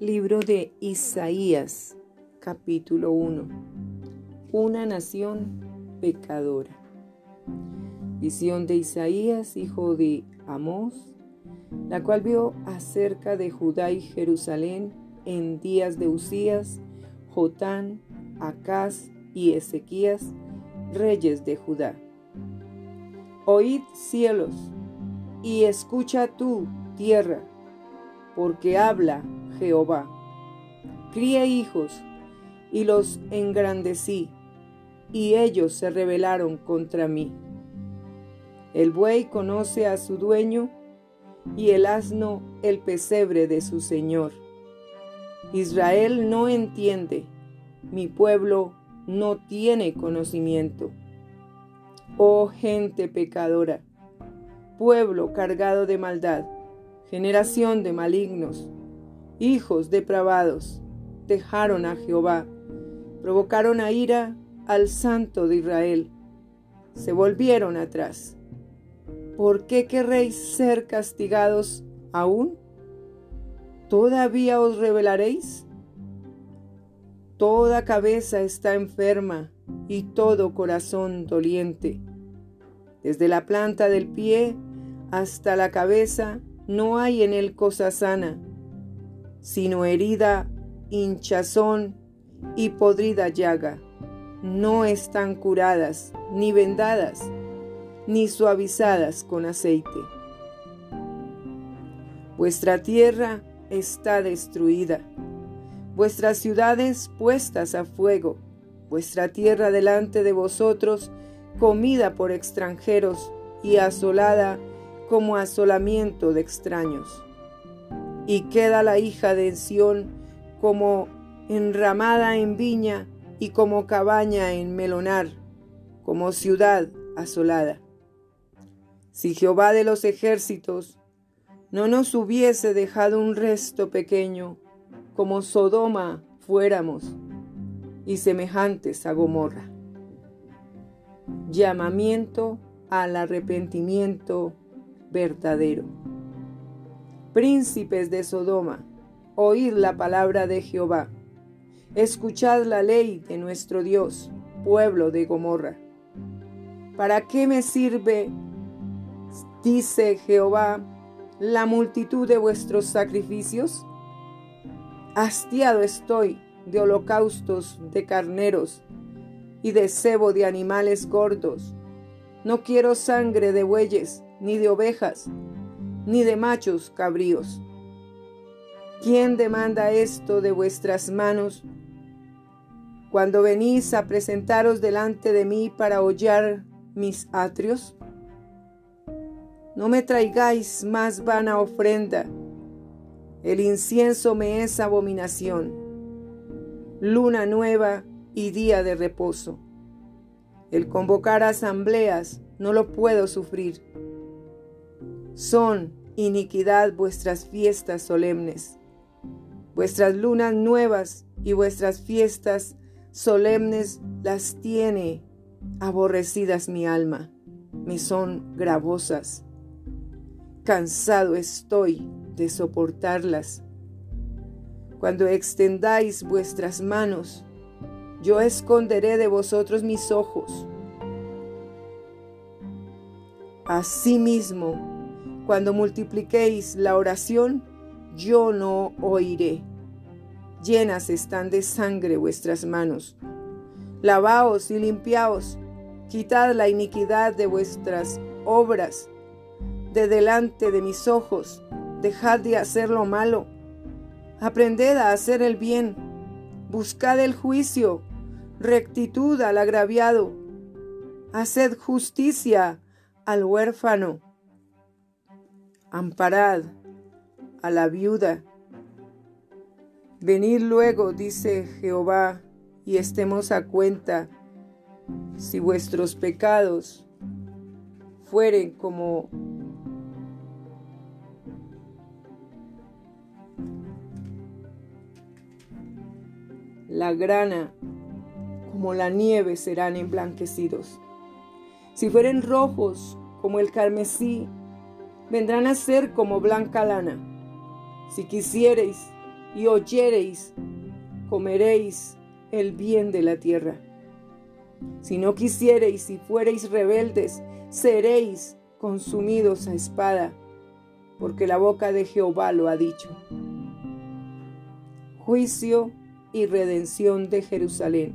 Libro de Isaías, capítulo 1. Una nación pecadora. Visión de Isaías, hijo de Amós, la cual vio acerca de Judá y Jerusalén en días de Usías, Jotán, Acaz y Ezequías, reyes de Judá. Oíd cielos, y escucha tú, tierra, porque habla Jehová. Crié hijos y los engrandecí, y ellos se rebelaron contra mí. El buey conoce a su dueño, y el asno el pesebre de su señor. Israel no entiende, mi pueblo no tiene conocimiento. Oh gente pecadora, pueblo cargado de maldad, generación de malignos, hijos depravados, dejaron a Jehová, provocaron a ira al Santo de Israel, se volvieron atrás. ¿Por qué querréis ser castigados aún? ¿Todavía os rebelaréis? Toda cabeza está enferma y todo corazón doliente. Desde la planta del pie hasta la cabeza no hay en él cosa sana sino herida, hinchazón y podrida llaga. No están curadas, ni vendadas, ni suavizadas con aceite. Vuestra tierra está destruida, vuestras ciudades puestas a fuego, vuestra tierra delante de vosotros comida por extranjeros y asolada como asolamiento de extraños y queda la hija de Sión como enramada en viña y como cabaña en melonar, como ciudad asolada. Si Jehová de los ejércitos no nos hubiese dejado un resto pequeño, como Sodoma fuéramos, y semejantes a Gomorra. Llamamiento al arrepentimiento verdadero príncipes de Sodoma, oíd la palabra de Jehová. Escuchad la ley de nuestro Dios, pueblo de Gomorra. ¿Para qué me sirve, dice Jehová, la multitud de vuestros sacrificios? Hastiado estoy de holocaustos de carneros y de cebo de animales gordos. No quiero sangre de bueyes ni de ovejas, ni de machos cabríos. ¿Quién demanda esto de vuestras manos cuando venís a presentaros delante de mí para hollar mis atrios? No me traigáis más vana ofrenda. El incienso me es abominación. Luna nueva y día de reposo. El convocar asambleas no lo puedo sufrir son iniquidad vuestras fiestas solemnes, vuestras lunas nuevas y vuestras fiestas solemnes las tiene aborrecidas mi alma, me son gravosas. Cansado estoy de soportarlas. Cuando extendáis vuestras manos, yo esconderé de vosotros mis ojos. Asimismo, cuando multipliquéis la oración, yo no oiré. Llenas están de sangre vuestras manos. Lavaos y limpiaos, quitad la iniquidad de vuestras obras de delante de mis ojos, dejad de hacer lo malo. Aprended a hacer el bien, buscad el juicio, rectitud al agraviado, haced justicia al huérfano amparad a la viuda. Venid luego, dice Jehová, y estemos a cuenta si vuestros pecados fueren como la grana, como la nieve serán emblanquecidos. Si fueren rojos como el carmesí, vendrán a ser como blanca lana. Si quisiereis y oyereis, comeréis el bien de la tierra. Si no quisiereis y fuereis rebeldes, seréis consumidos a espada, porque la boca de Jehová lo ha dicho. Juicio y redención de Jerusalén.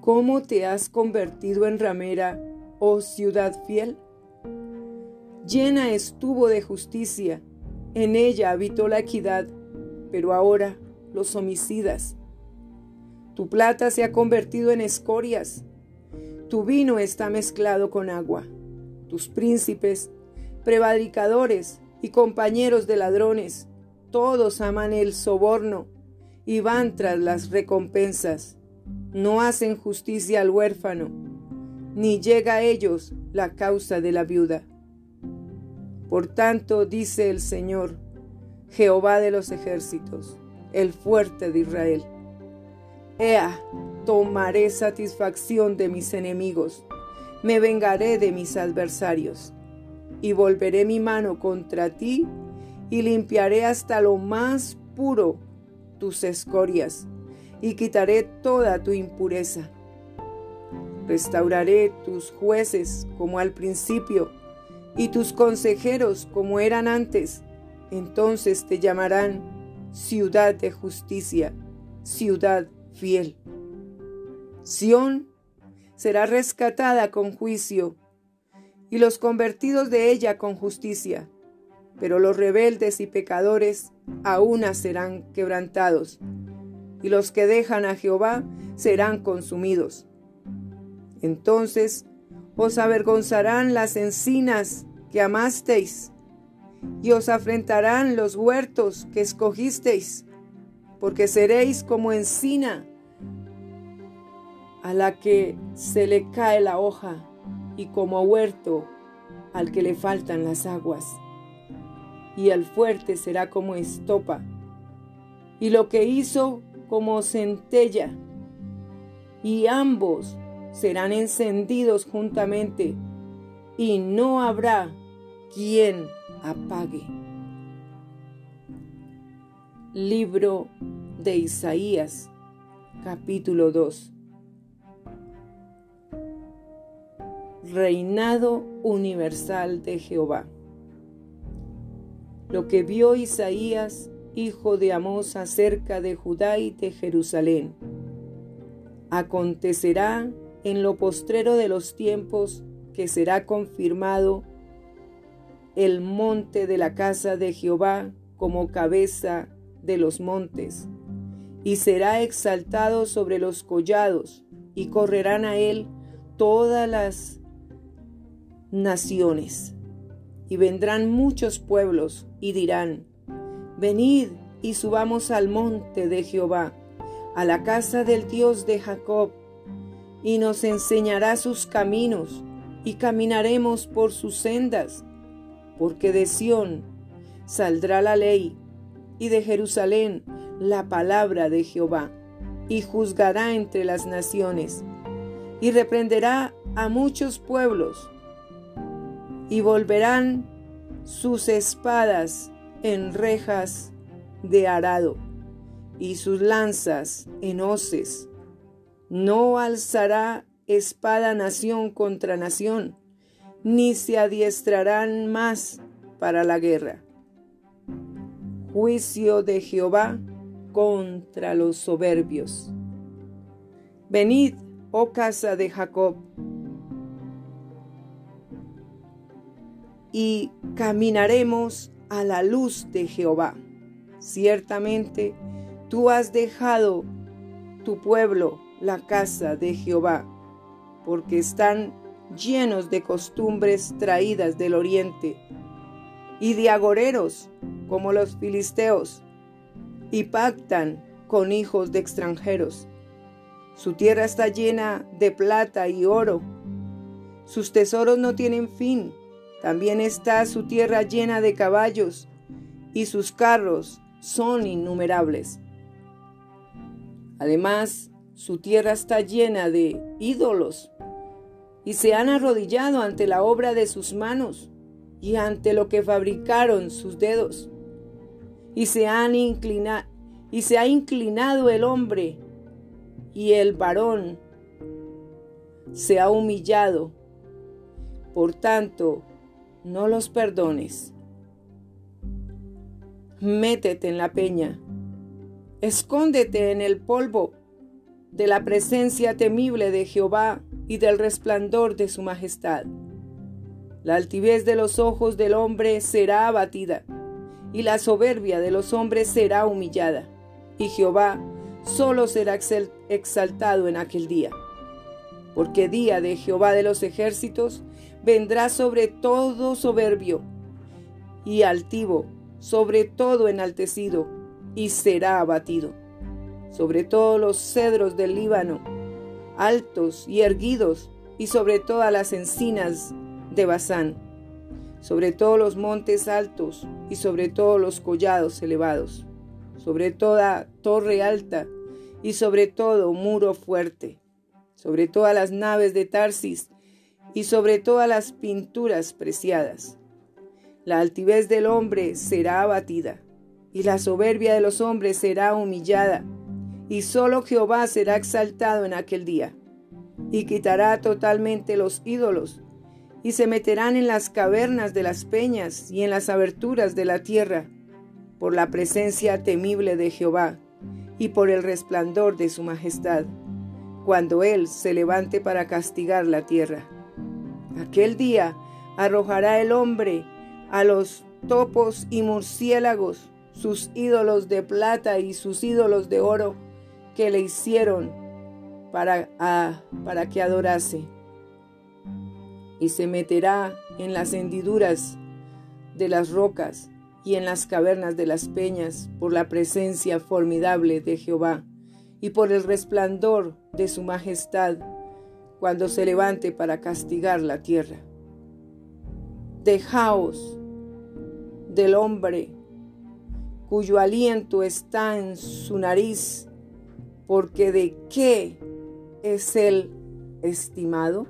¿Cómo te has convertido en ramera, oh ciudad fiel? Llena estuvo de justicia, en ella habitó la equidad, pero ahora los homicidas. Tu plata se ha convertido en escorias, tu vino está mezclado con agua. Tus príncipes, prevaricadores y compañeros de ladrones, todos aman el soborno y van tras las recompensas. No hacen justicia al huérfano, ni llega a ellos la causa de la viuda. Por tanto, dice el Señor, Jehová de los ejércitos, el fuerte de Israel. Ea, tomaré satisfacción de mis enemigos, me vengaré de mis adversarios, y volveré mi mano contra ti, y limpiaré hasta lo más puro tus escorias, y quitaré toda tu impureza. Restauraré tus jueces como al principio, y tus consejeros como eran antes. Entonces te llamarán ciudad de justicia, ciudad fiel. Sión será rescatada con juicio y los convertidos de ella con justicia, pero los rebeldes y pecadores aún serán quebrantados, y los que dejan a Jehová serán consumidos. Entonces os avergonzarán las encinas que amasteis, y os afrentarán los huertos que escogisteis, porque seréis como encina a la que se le cae la hoja y como huerto al que le faltan las aguas. Y el fuerte será como estopa, y lo que hizo como centella, y ambos serán encendidos juntamente, y no habrá quien apague. Libro de Isaías, capítulo 2. Reinado universal de Jehová. Lo que vio Isaías, hijo de Amós, acerca de Judá y de Jerusalén. Acontecerá en lo postrero de los tiempos que será confirmado el monte de la casa de Jehová como cabeza de los montes, y será exaltado sobre los collados, y correrán a él todas las naciones. Y vendrán muchos pueblos y dirán, venid y subamos al monte de Jehová, a la casa del Dios de Jacob, y nos enseñará sus caminos, y caminaremos por sus sendas, porque de Sión saldrá la ley, y de Jerusalén la palabra de Jehová, y juzgará entre las naciones, y reprenderá a muchos pueblos, y volverán sus espadas en rejas de arado, y sus lanzas en hoces. No alzará espada nación contra nación, ni se adiestrarán más para la guerra. Juicio de Jehová contra los soberbios. Venid, oh casa de Jacob, y caminaremos a la luz de Jehová. Ciertamente, tú has dejado tu pueblo, la casa de Jehová, porque están llenos de costumbres traídas del oriente y de agoreros como los filisteos, y pactan con hijos de extranjeros. Su tierra está llena de plata y oro. Sus tesoros no tienen fin. También está su tierra llena de caballos, y sus carros son innumerables. Además, su tierra está llena de ídolos y se han arrodillado ante la obra de sus manos y ante lo que fabricaron sus dedos. y se, han inclinado y se ha inclinado el hombre y el varón se ha humillado. Por tanto, no los perdones. Métete en la peña, escóndete en el polvo de la presencia temible de Jehová y del resplandor de su majestad. La altivez de los ojos del hombre será abatida, y la soberbia de los hombres será humillada, y Jehová solo será exaltado en aquel día. Porque día de Jehová de los ejércitos vendrá sobre todo soberbio y altivo, sobre todo enaltecido, y será abatido. Sobre todos los cedros del Líbano, altos y erguidos, y sobre todas las encinas de Bazán, sobre todos los montes altos y sobre todos los collados elevados, sobre toda torre alta y sobre todo muro fuerte, sobre todas las naves de Tarsis y sobre todas las pinturas preciadas. La altivez del hombre será abatida, y la soberbia de los hombres será humillada, y solo Jehová será exaltado en aquel día, y quitará totalmente los ídolos, y se meterán en las cavernas de las peñas y en las aberturas de la tierra, por la presencia temible de Jehová, y por el resplandor de su majestad, cuando Él se levante para castigar la tierra. Aquel día arrojará el hombre a los topos y murciélagos, sus ídolos de plata y sus ídolos de oro que le hicieron para, para que adorase. Y se meterá en las hendiduras de las rocas y en las cavernas de las peñas por la presencia formidable de Jehová y por el resplandor de su majestad cuando se levante para castigar la tierra. Dejaos del hombre cuyo aliento está en su nariz, porque de qué es el estimado.